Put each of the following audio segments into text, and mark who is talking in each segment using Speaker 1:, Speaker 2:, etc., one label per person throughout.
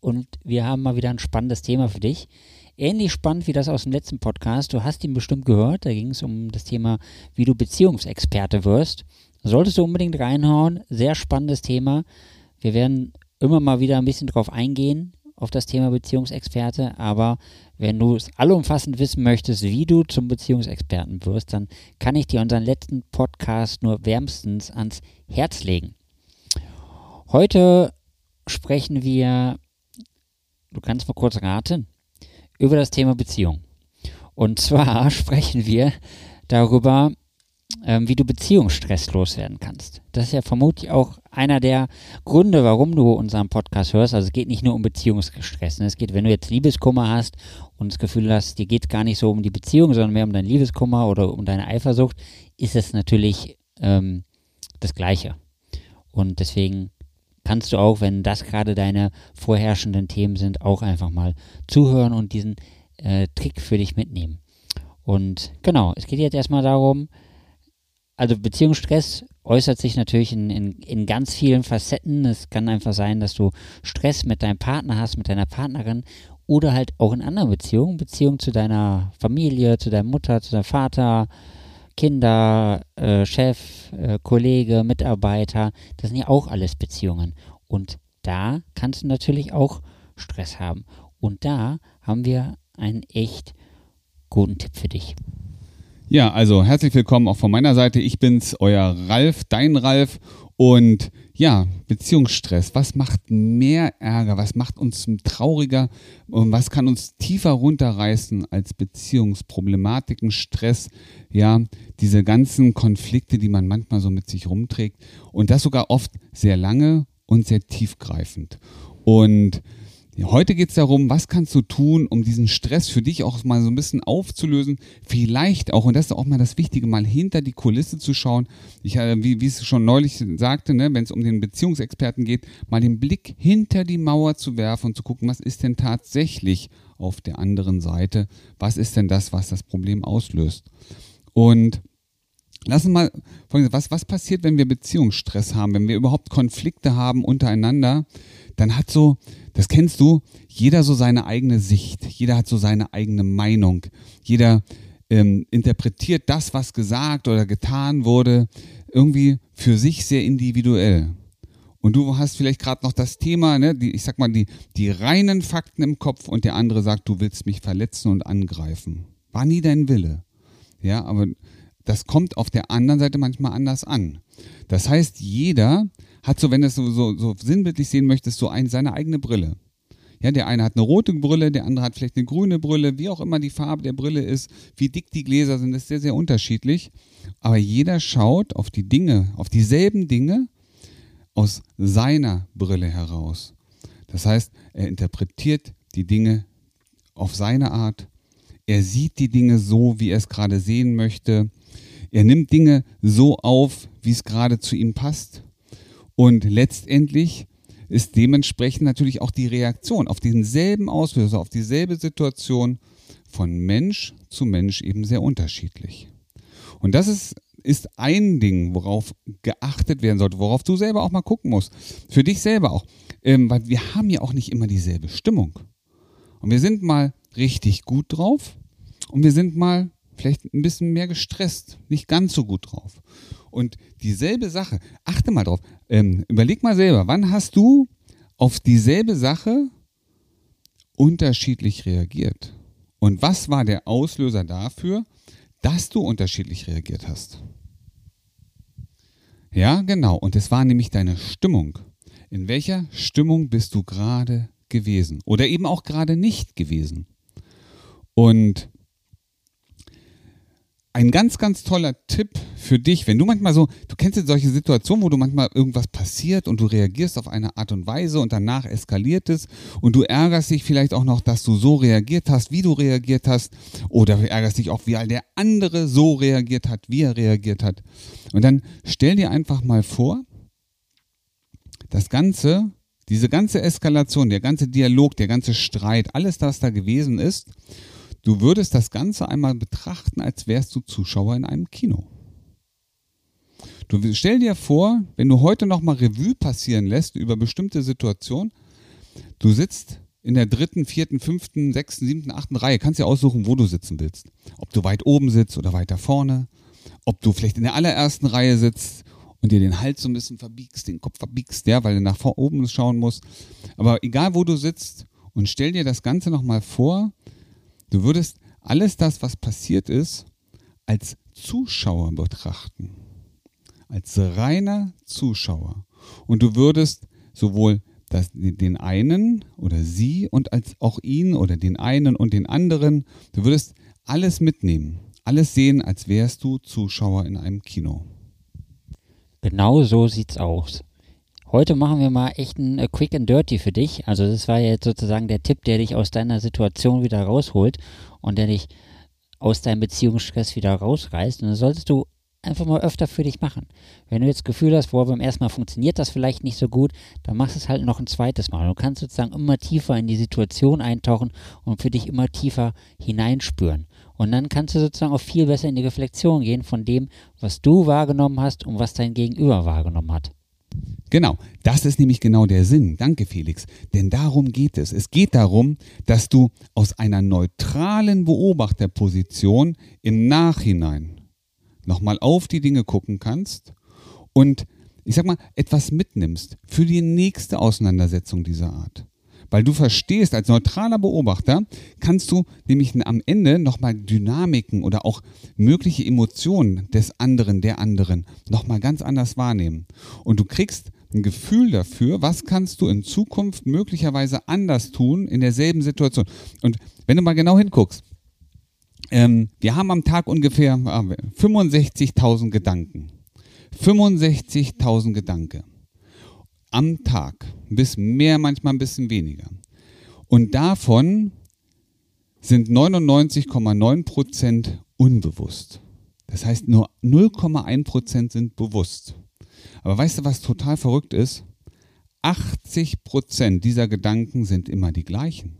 Speaker 1: und wir haben mal wieder ein spannendes Thema für dich. Ähnlich spannend wie das aus dem letzten Podcast. Du hast ihn bestimmt gehört. Da ging es um das Thema, wie du Beziehungsexperte wirst. Solltest du unbedingt reinhauen. Sehr spannendes Thema. Wir werden immer mal wieder ein bisschen drauf eingehen, auf das Thema Beziehungsexperte. Aber wenn du es allumfassend wissen möchtest, wie du zum Beziehungsexperten wirst, dann kann ich dir unseren letzten Podcast nur wärmstens ans Herz legen. Heute sprechen wir du kannst mal kurz raten, über das Thema Beziehung. Und zwar sprechen wir darüber, ähm, wie du Beziehungsstress loswerden kannst. Das ist ja vermutlich auch einer der Gründe, warum du unseren Podcast hörst. Also es geht nicht nur um Beziehungsstress. Ne? Es geht, wenn du jetzt Liebeskummer hast und das Gefühl hast, dir geht gar nicht so um die Beziehung, sondern mehr um dein Liebeskummer oder um deine Eifersucht, ist es natürlich ähm, das Gleiche. Und deswegen kannst du auch, wenn das gerade deine vorherrschenden Themen sind, auch einfach mal zuhören und diesen äh, Trick für dich mitnehmen. Und genau, es geht jetzt erstmal darum, also Beziehungsstress äußert sich natürlich in, in, in ganz vielen Facetten. Es kann einfach sein, dass du Stress mit deinem Partner hast, mit deiner Partnerin oder halt auch in anderen Beziehungen, Beziehung zu deiner Familie, zu deiner Mutter, zu deinem Vater, Kinder, äh, Chef, äh, Kollege, Mitarbeiter, das sind ja auch alles Beziehungen. Und da kannst du natürlich auch Stress haben. Und da haben wir einen echt guten Tipp für dich.
Speaker 2: Ja, also herzlich willkommen auch von meiner Seite. Ich bin's, euer Ralf, dein Ralf. Und ja, Beziehungsstress. Was macht mehr Ärger? Was macht uns trauriger? Und was kann uns tiefer runterreißen als Beziehungsproblematiken, Stress? Ja, diese ganzen Konflikte, die man manchmal so mit sich rumträgt. Und das sogar oft sehr lange und sehr tiefgreifend. Und Heute geht es darum, was kannst du tun, um diesen Stress für dich auch mal so ein bisschen aufzulösen. Vielleicht auch, und das ist auch mal das Wichtige, mal hinter die Kulisse zu schauen. Ich, äh, wie, wie es schon neulich sagte, ne, wenn es um den Beziehungsexperten geht, mal den Blick hinter die Mauer zu werfen und zu gucken, was ist denn tatsächlich auf der anderen Seite? Was ist denn das, was das Problem auslöst? Und Lass uns mal, was, was passiert, wenn wir Beziehungsstress haben, wenn wir überhaupt Konflikte haben untereinander? Dann hat so, das kennst du, jeder so seine eigene Sicht, jeder hat so seine eigene Meinung, jeder ähm, interpretiert das, was gesagt oder getan wurde, irgendwie für sich sehr individuell. Und du hast vielleicht gerade noch das Thema, ne, die, ich sag mal, die, die reinen Fakten im Kopf und der andere sagt, du willst mich verletzen und angreifen. War nie dein Wille. Ja, aber das kommt auf der anderen Seite manchmal anders an. Das heißt, jeder hat so, wenn du es so, so, so sinnbildlich sehen möchtest, so ein, seine eigene Brille. Ja, der eine hat eine rote Brille, der andere hat vielleicht eine grüne Brille, wie auch immer die Farbe der Brille ist, wie dick die Gläser sind, ist sehr, sehr unterschiedlich. Aber jeder schaut auf die Dinge, auf dieselben Dinge aus seiner Brille heraus. Das heißt, er interpretiert die Dinge auf seine Art. Er sieht die Dinge so, wie er es gerade sehen möchte. Er nimmt Dinge so auf, wie es gerade zu ihm passt. Und letztendlich ist dementsprechend natürlich auch die Reaktion auf denselben Auslöser, auf dieselbe Situation von Mensch zu Mensch eben sehr unterschiedlich. Und das ist, ist ein Ding, worauf geachtet werden sollte, worauf du selber auch mal gucken musst. Für dich selber auch. Ähm, weil wir haben ja auch nicht immer dieselbe Stimmung. Und wir sind mal richtig gut drauf und wir sind mal vielleicht ein bisschen mehr gestresst, nicht ganz so gut drauf. Und dieselbe Sache, achte mal drauf, ähm, überleg mal selber, wann hast du auf dieselbe Sache unterschiedlich reagiert? Und was war der Auslöser dafür, dass du unterschiedlich reagiert hast? Ja, genau. Und es war nämlich deine Stimmung. In welcher Stimmung bist du gerade gewesen? Oder eben auch gerade nicht gewesen? Und ein ganz, ganz toller Tipp für dich, wenn du manchmal so, du kennst jetzt solche Situationen, wo du manchmal irgendwas passiert und du reagierst auf eine Art und Weise und danach eskaliert es und du ärgerst dich vielleicht auch noch, dass du so reagiert hast, wie du reagiert hast oder ärgerst dich auch, wie all der andere so reagiert hat, wie er reagiert hat. Und dann stell dir einfach mal vor, das Ganze, diese ganze Eskalation, der ganze Dialog, der ganze Streit, alles, das da gewesen ist, Du würdest das Ganze einmal betrachten, als wärst du Zuschauer in einem Kino. Du stell dir vor, wenn du heute nochmal Revue passieren lässt über bestimmte Situationen, du sitzt in der dritten, vierten, fünften, sechsten, siebten, achten Reihe, kannst dir aussuchen, wo du sitzen willst. Ob du weit oben sitzt oder weiter vorne, ob du vielleicht in der allerersten Reihe sitzt und dir den Hals so ein bisschen verbiegst, den Kopf verbiegst, ja, weil du nach oben schauen musst. Aber egal, wo du sitzt und stell dir das Ganze nochmal vor, Du würdest alles das, was passiert ist, als Zuschauer betrachten. Als reiner Zuschauer. Und du würdest sowohl das, den einen oder sie und als auch ihn oder den einen und den anderen, du würdest alles mitnehmen, alles sehen, als wärst du Zuschauer in einem Kino.
Speaker 1: Genau so sieht's aus. Heute machen wir mal echt ein äh, Quick and Dirty für dich. Also das war jetzt sozusagen der Tipp, der dich aus deiner Situation wieder rausholt und der dich aus deinem Beziehungsstress wieder rausreißt. Und das solltest du einfach mal öfter für dich machen. Wenn du jetzt Gefühl hast, boah, beim ersten Mal funktioniert das vielleicht nicht so gut, dann machst du es halt noch ein zweites Mal. Du kannst sozusagen immer tiefer in die Situation eintauchen und für dich immer tiefer hineinspüren. Und dann kannst du sozusagen auch viel besser in die Reflexion gehen von dem, was du wahrgenommen hast und was dein Gegenüber wahrgenommen hat.
Speaker 2: Genau, das ist nämlich genau der Sinn. Danke, Felix. Denn darum geht es. Es geht darum, dass du aus einer neutralen Beobachterposition im Nachhinein nochmal auf die Dinge gucken kannst und, ich sag mal, etwas mitnimmst für die nächste Auseinandersetzung dieser Art. Weil du verstehst, als neutraler Beobachter kannst du nämlich am Ende nochmal Dynamiken oder auch mögliche Emotionen des anderen, der anderen nochmal ganz anders wahrnehmen. Und du kriegst ein Gefühl dafür, was kannst du in Zukunft möglicherweise anders tun in derselben Situation. Und wenn du mal genau hinguckst, ähm, wir haben am Tag ungefähr 65.000 äh, Gedanken. 65.000 Gedanken am Tag. Ein bisschen mehr, manchmal ein bisschen weniger. Und davon sind 99,9 Prozent unbewusst. Das heißt, nur 0,1 Prozent sind bewusst. Aber weißt du, was total verrückt ist? 80 Prozent dieser Gedanken sind immer die gleichen.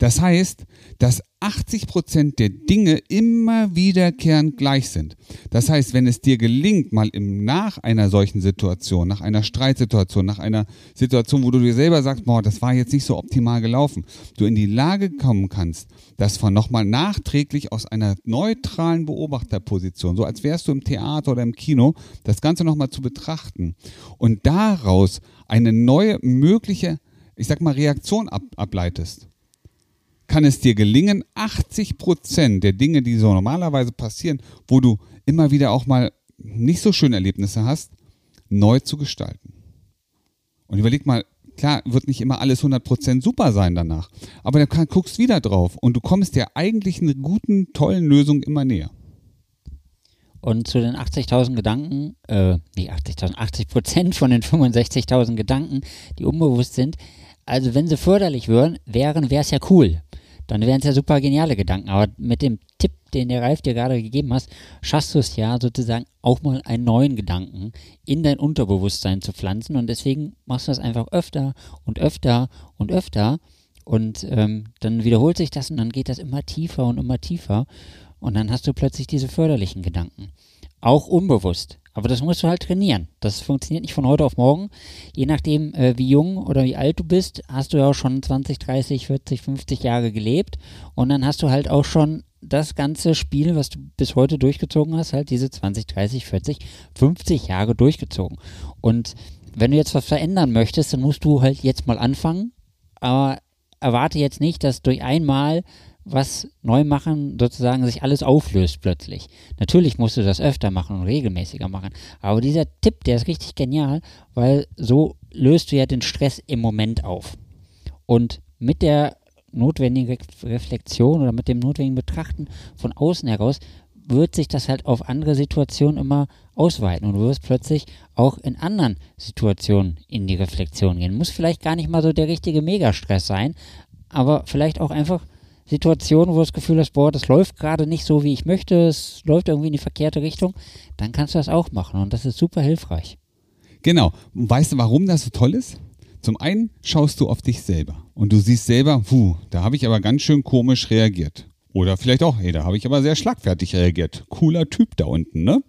Speaker 2: Das heißt, dass 80 Prozent der Dinge immer wiederkehrend gleich sind. Das heißt, wenn es dir gelingt, mal im, nach einer solchen Situation, nach einer Streitsituation, nach einer Situation, wo du dir selber sagst, boah, das war jetzt nicht so optimal gelaufen, du in die Lage kommen kannst, das von nochmal nachträglich aus einer neutralen Beobachterposition, so als wärst du im Theater oder im Kino, das Ganze nochmal zu betrachten und daraus eine neue mögliche, ich sag mal, Reaktion ab, ableitest kann es dir gelingen, 80 Prozent der Dinge, die so normalerweise passieren, wo du immer wieder auch mal nicht so schöne Erlebnisse hast, neu zu gestalten. Und überleg mal, klar, wird nicht immer alles 100 Prozent super sein danach, aber dann guckst wieder drauf und du kommst der eigentlichen guten, tollen Lösung immer näher.
Speaker 1: Und zu den 80.000 Gedanken, äh, nicht 80.000, 80 Prozent von den 65.000 Gedanken, die unbewusst sind, also wenn sie förderlich wären, wären wäre es ja cool dann wären es ja super geniale Gedanken. Aber mit dem Tipp, den der Ralf dir gerade gegeben hast, schaffst du es ja sozusagen auch mal einen neuen Gedanken in dein Unterbewusstsein zu pflanzen. Und deswegen machst du das einfach öfter und öfter und öfter. Und ähm, dann wiederholt sich das und dann geht das immer tiefer und immer tiefer. Und dann hast du plötzlich diese förderlichen Gedanken. Auch unbewusst. Aber das musst du halt trainieren. Das funktioniert nicht von heute auf morgen. Je nachdem, äh, wie jung oder wie alt du bist, hast du ja auch schon 20, 30, 40, 50 Jahre gelebt. Und dann hast du halt auch schon das ganze Spiel, was du bis heute durchgezogen hast, halt diese 20, 30, 40, 50 Jahre durchgezogen. Und wenn du jetzt was verändern möchtest, dann musst du halt jetzt mal anfangen. Aber erwarte jetzt nicht, dass durch einmal was neu machen, sozusagen sich alles auflöst plötzlich. Natürlich musst du das öfter machen und regelmäßiger machen. Aber dieser Tipp, der ist richtig genial, weil so löst du ja den Stress im Moment auf. Und mit der notwendigen Reflexion oder mit dem notwendigen Betrachten von außen heraus wird sich das halt auf andere Situationen immer ausweiten und du wirst plötzlich auch in anderen Situationen in die Reflexion gehen. Muss vielleicht gar nicht mal so der richtige Megastress sein, aber vielleicht auch einfach Situationen, wo du das Gefühl hast, boah, das läuft gerade nicht so, wie ich möchte, es läuft irgendwie in die verkehrte Richtung, dann kannst du das auch machen und das ist super hilfreich.
Speaker 2: Genau. Und weißt du, warum das so toll ist? Zum einen schaust du auf dich selber und du siehst selber, puh, da habe ich aber ganz schön komisch reagiert. Oder vielleicht auch, hey, da habe ich aber sehr schlagfertig reagiert. Cooler Typ da unten, ne?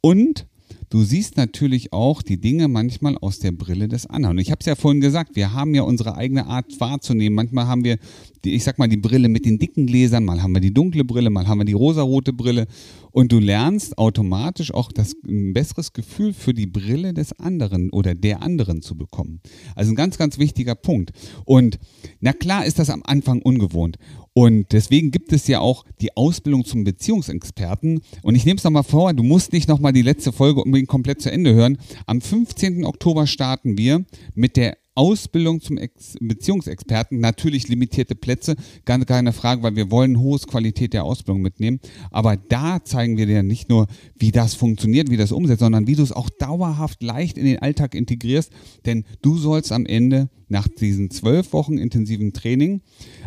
Speaker 2: Und du siehst natürlich auch die Dinge manchmal aus der Brille des anderen. Und ich habe es ja vorhin gesagt, wir haben ja unsere eigene Art wahrzunehmen. Manchmal haben wir, die, ich sag mal, die Brille mit den dicken Gläsern, mal haben wir die dunkle Brille, mal haben wir die rosarote Brille. Und du lernst automatisch auch das, ein besseres Gefühl für die Brille des anderen oder der anderen zu bekommen. Also ein ganz, ganz wichtiger Punkt. Und na klar ist das am Anfang ungewohnt. Und deswegen gibt es ja auch die Ausbildung zum Beziehungsexperten. Und ich nehme es nochmal vor, du musst nicht nochmal die letzte Folge unbedingt komplett zu Ende hören. Am 15. Oktober starten wir mit der Ausbildung zum Ex Beziehungsexperten, natürlich limitierte Plätze, gar keine Frage, weil wir wollen hohe Qualität der Ausbildung mitnehmen. Aber da zeigen wir dir nicht nur, wie das funktioniert, wie das umsetzt, sondern wie du es auch dauerhaft leicht in den Alltag integrierst. Denn du sollst am Ende nach diesen zwölf Wochen intensiven Training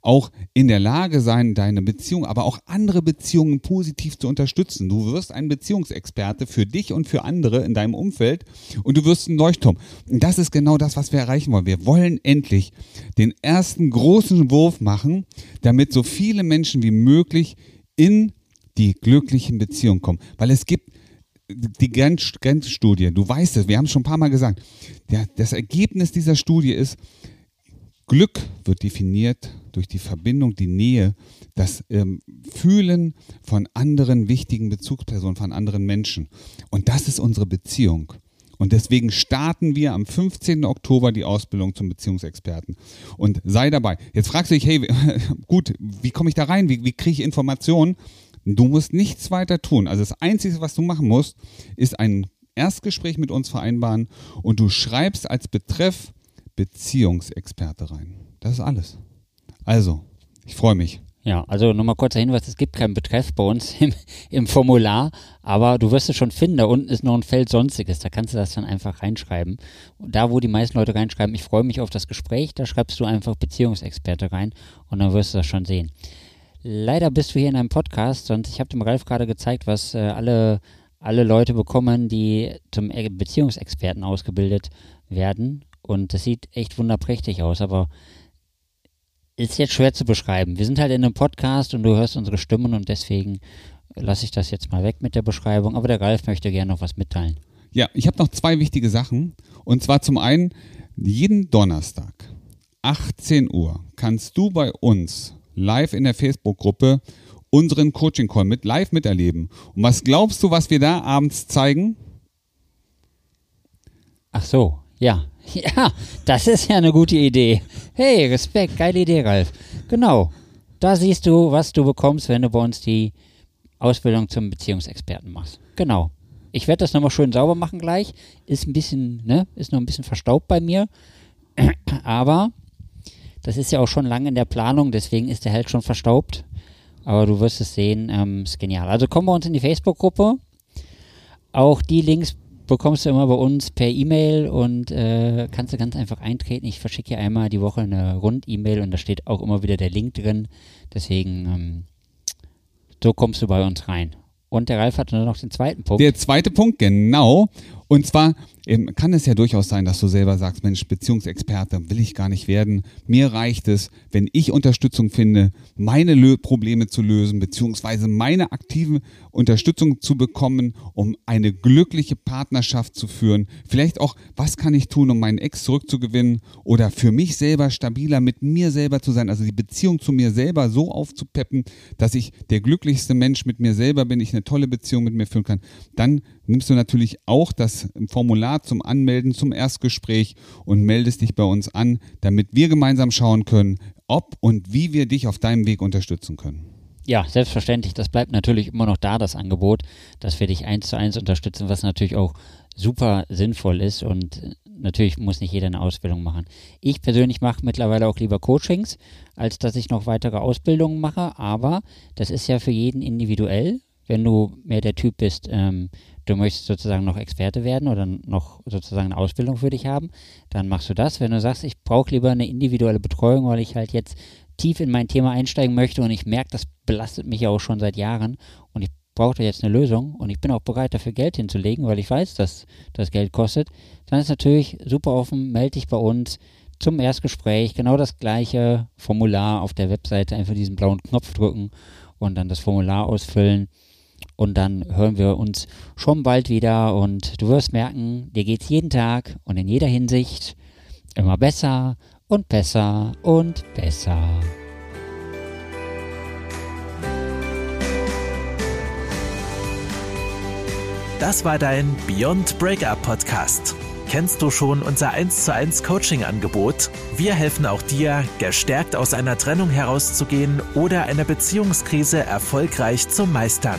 Speaker 2: auch in der Lage sein, deine Beziehung, aber auch andere Beziehungen positiv zu unterstützen. Du wirst ein Beziehungsexperte für dich und für andere in deinem Umfeld und du wirst ein Leuchtturm. Und das ist genau das, was wir erreichen wollen. Wir wollen endlich den ersten großen Wurf machen, damit so viele Menschen wie möglich in die glücklichen Beziehungen kommen. Weil es gibt die Grenzstudie, du weißt es, wir haben es schon ein paar Mal gesagt, der, das Ergebnis dieser Studie ist, Glück wird definiert durch die Verbindung, die Nähe, das ähm, Fühlen von anderen wichtigen Bezugspersonen, von anderen Menschen. Und das ist unsere Beziehung. Und deswegen starten wir am 15. Oktober die Ausbildung zum Beziehungsexperten. Und sei dabei. Jetzt fragst du dich, hey, gut, wie komme ich da rein? Wie, wie kriege ich Informationen? Du musst nichts weiter tun. Also das Einzige, was du machen musst, ist ein Erstgespräch mit uns vereinbaren und du schreibst als Betreff Beziehungsexperte rein. Das ist alles. Also, ich freue mich.
Speaker 1: Ja, also nochmal kurzer Hinweis, es gibt keinen Betreff bei uns im, im, Formular, aber du wirst es schon finden, da unten ist noch ein Feld Sonstiges, da kannst du das dann einfach reinschreiben. Und da, wo die meisten Leute reinschreiben, ich freue mich auf das Gespräch, da schreibst du einfach Beziehungsexperte rein und dann wirst du das schon sehen. Leider bist du hier in einem Podcast und ich habe dem Ralf gerade gezeigt, was äh, alle, alle Leute bekommen, die zum Beziehungsexperten ausgebildet werden. Und das sieht echt wunderprächtig aus, aber ist jetzt schwer zu beschreiben. Wir sind halt in einem Podcast und du hörst unsere Stimmen und deswegen lasse ich das jetzt mal weg mit der Beschreibung. Aber der Ralf möchte gerne noch was mitteilen.
Speaker 2: Ja, ich habe noch zwei wichtige Sachen. Und zwar zum einen, jeden Donnerstag, 18 Uhr, kannst du bei uns live in der Facebook-Gruppe unseren Coaching-Call mit live miterleben. Und was glaubst du, was wir da abends zeigen?
Speaker 1: Ach so, ja. Ja, das ist ja eine gute Idee. Hey, Respekt, geile Idee, Ralf. Genau. Da siehst du, was du bekommst, wenn du bei uns die Ausbildung zum Beziehungsexperten machst. Genau. Ich werde das nochmal schön sauber machen gleich. Ist ein bisschen, ne, ist noch ein bisschen verstaubt bei mir. Aber das ist ja auch schon lange in der Planung, deswegen ist der halt schon verstaubt. Aber du wirst es sehen, ähm, ist genial. Also komm bei uns in die Facebook-Gruppe. Auch die Links bekommst du immer bei uns per E-Mail und äh, kannst du ganz einfach eintreten. Ich verschicke hier einmal die Woche eine Rund-E-Mail und da steht auch immer wieder der Link drin. Deswegen, ähm, so kommst du bei uns rein. Und der Ralf hat nur noch den zweiten Punkt.
Speaker 2: Der zweite Punkt, genau. Und zwar ähm, kann es ja durchaus sein, dass du selber sagst, Mensch, Beziehungsexperte will ich gar nicht werden. Mir reicht es, wenn ich Unterstützung finde, meine Lö Probleme zu lösen, beziehungsweise meine aktive Unterstützung zu bekommen, um eine glückliche Partnerschaft zu führen. Vielleicht auch, was kann ich tun, um meinen Ex zurückzugewinnen oder für mich selber stabiler mit mir selber zu sein, also die Beziehung zu mir selber so aufzupeppen, dass ich der glücklichste Mensch mit mir selber bin, ich eine tolle Beziehung mit mir führen kann. Dann nimmst du natürlich auch das Formular zum Anmelden, zum Erstgespräch und meldest dich bei uns an, damit wir gemeinsam schauen können, ob und wie wir dich auf deinem Weg unterstützen können.
Speaker 1: Ja, selbstverständlich. Das bleibt natürlich immer noch da, das Angebot, dass wir dich eins zu eins unterstützen, was natürlich auch super sinnvoll ist. Und natürlich muss nicht jeder eine Ausbildung machen. Ich persönlich mache mittlerweile auch lieber Coachings, als dass ich noch weitere Ausbildungen mache, aber das ist ja für jeden individuell. Wenn du mehr der Typ bist, ähm, du möchtest sozusagen noch Experte werden oder noch sozusagen eine Ausbildung für dich haben, dann machst du das. Wenn du sagst, ich brauche lieber eine individuelle Betreuung, weil ich halt jetzt tief in mein Thema einsteigen möchte und ich merke, das belastet mich ja auch schon seit Jahren und ich brauche da jetzt eine Lösung und ich bin auch bereit, dafür Geld hinzulegen, weil ich weiß, dass das Geld kostet, dann ist natürlich super offen, melde dich bei uns zum Erstgespräch, genau das gleiche Formular auf der Webseite, einfach diesen blauen Knopf drücken und dann das Formular ausfüllen und dann hören wir uns schon bald wieder und du wirst merken, dir geht es jeden Tag und in jeder Hinsicht immer besser und besser und besser.
Speaker 3: Das war dein Beyond Breakup Podcast. Kennst du schon unser 1 zu 1 Coaching Angebot? Wir helfen auch dir, gestärkt aus einer Trennung herauszugehen oder eine Beziehungskrise erfolgreich zu meistern.